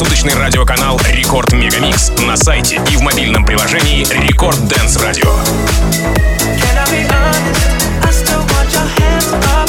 Круглосуточный радиоканал Record Megamix на сайте и в мобильном приложении Record Dance Radio. Can I be honest? I still want your hands up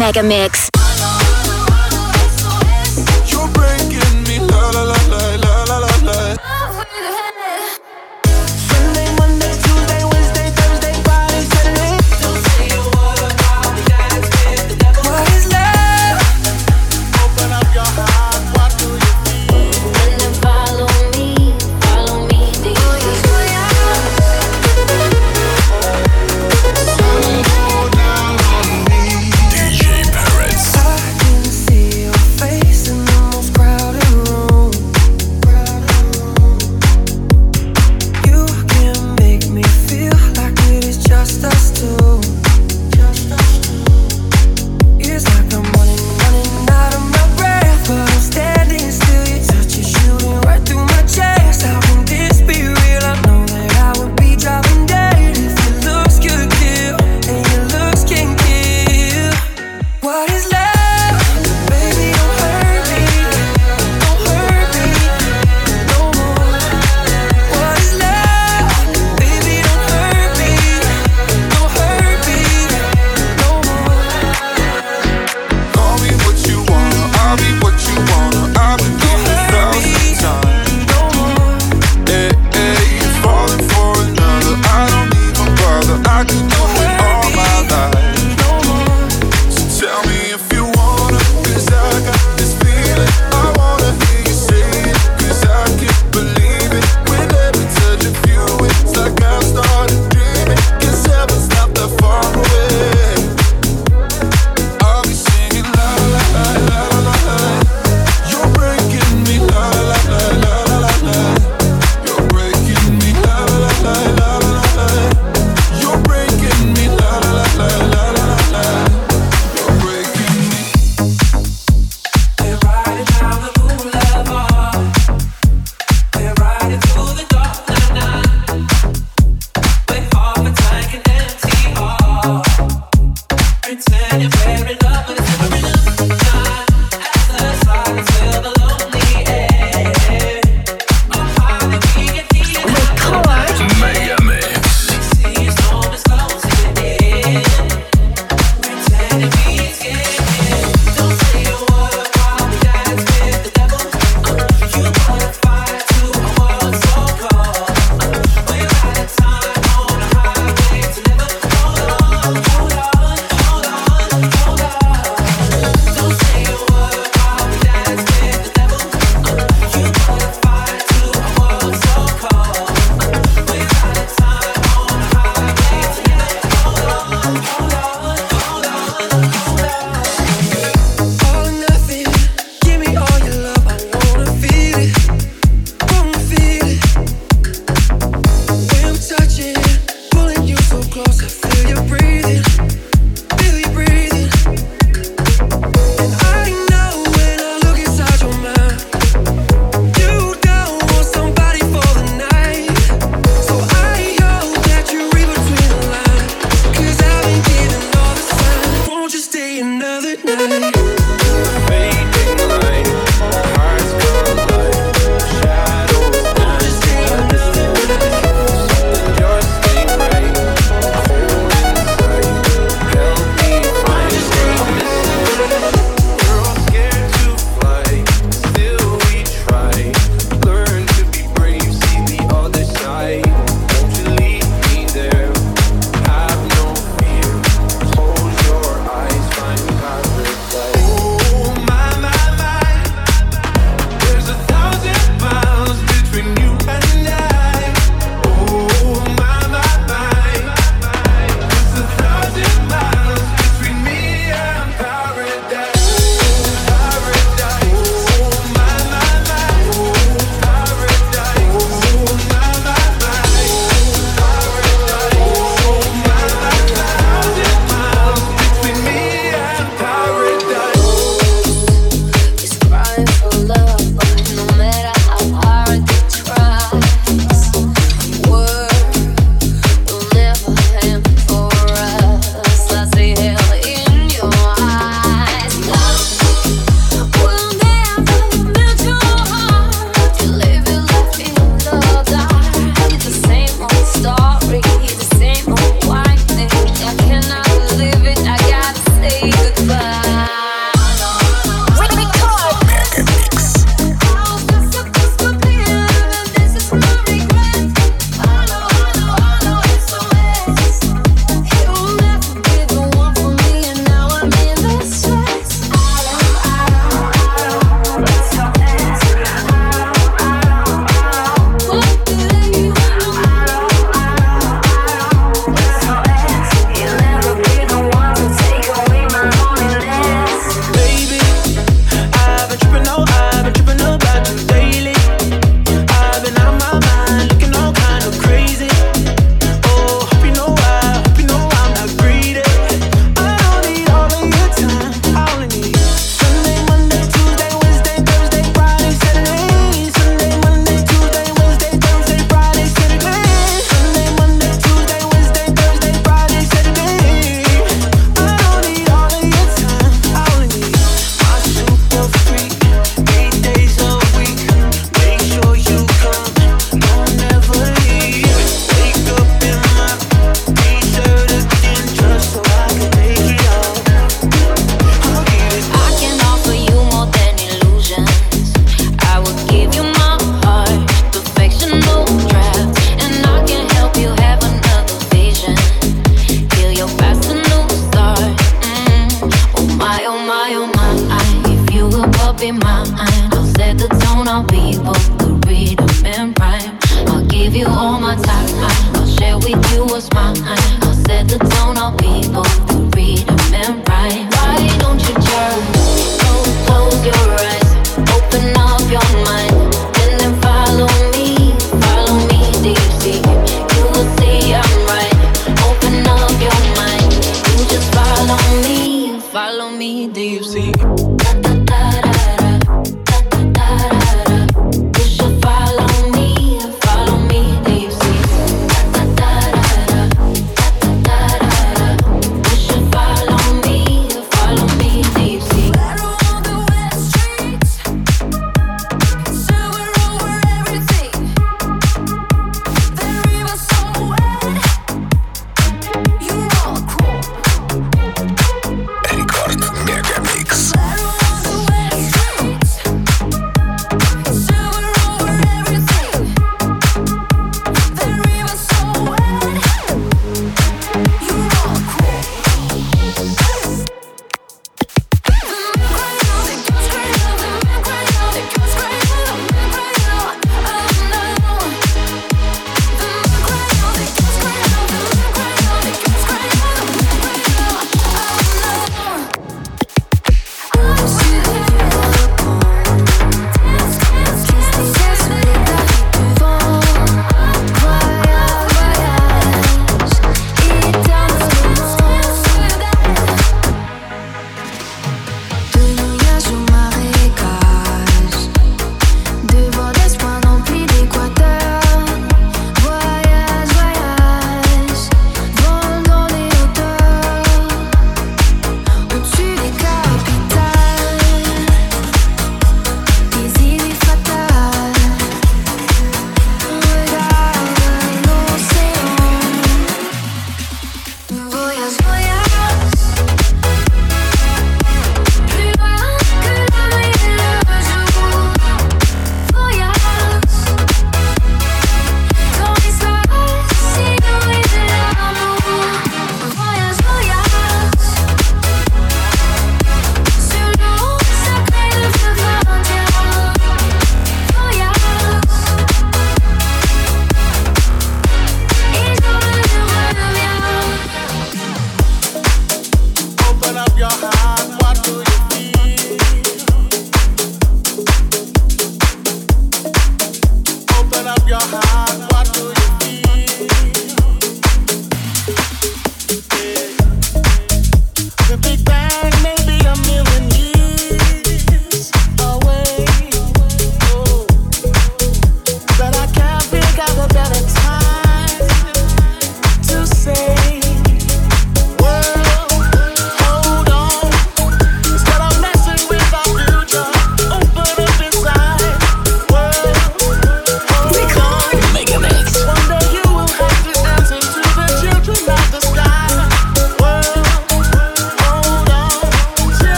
Mega Mix.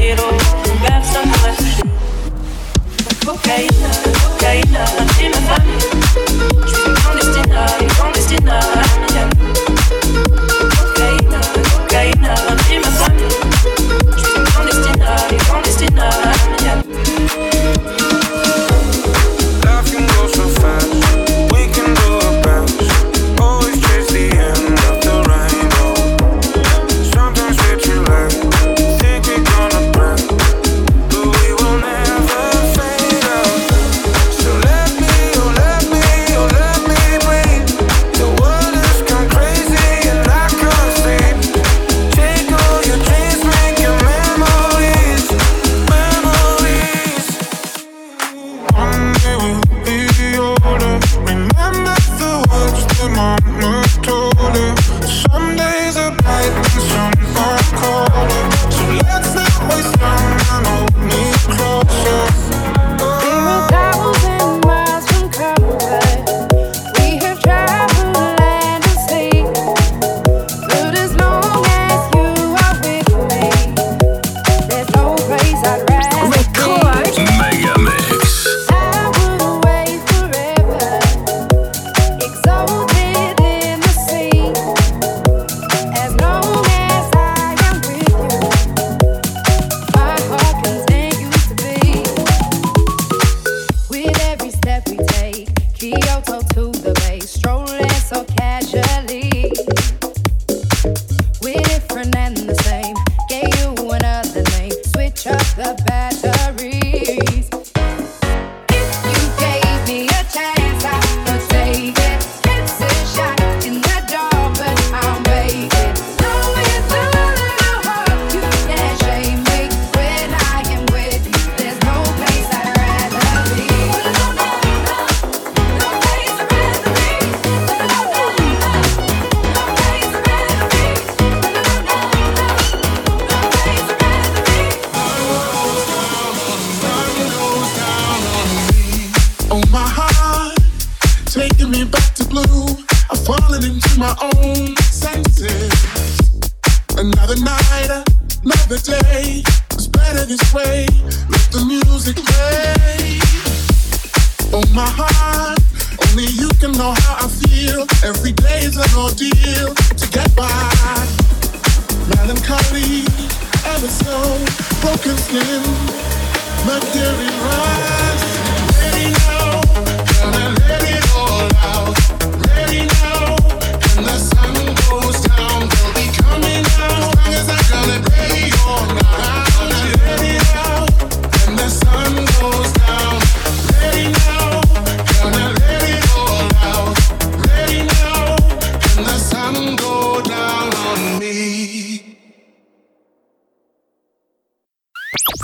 quiero jugar sola. Cocaína, cocaína, clandestina, clandestina.